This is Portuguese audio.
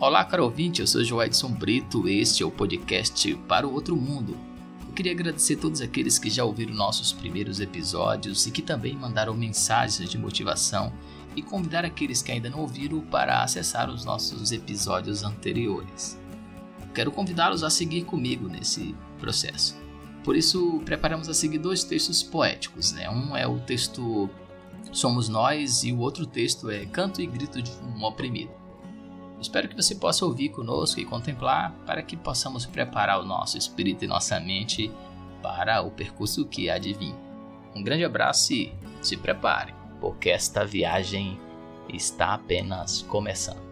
Olá, caro ouvinte, eu sou Joedson Brito, este é o podcast Para o Outro Mundo. Eu queria agradecer a todos aqueles que já ouviram nossos primeiros episódios e que também mandaram mensagens de motivação e convidar aqueles que ainda não ouviram para acessar os nossos episódios anteriores. Quero convidá-los a seguir comigo nesse processo. Por isso, preparamos a seguir dois textos poéticos. Né? Um é o texto Somos Nós e o outro texto é Canto e Grito de um Oprimido. Espero que você possa ouvir conosco e contemplar para que possamos preparar o nosso espírito e nossa mente para o percurso que há de vir. Um grande abraço e se prepare, porque esta viagem está apenas começando.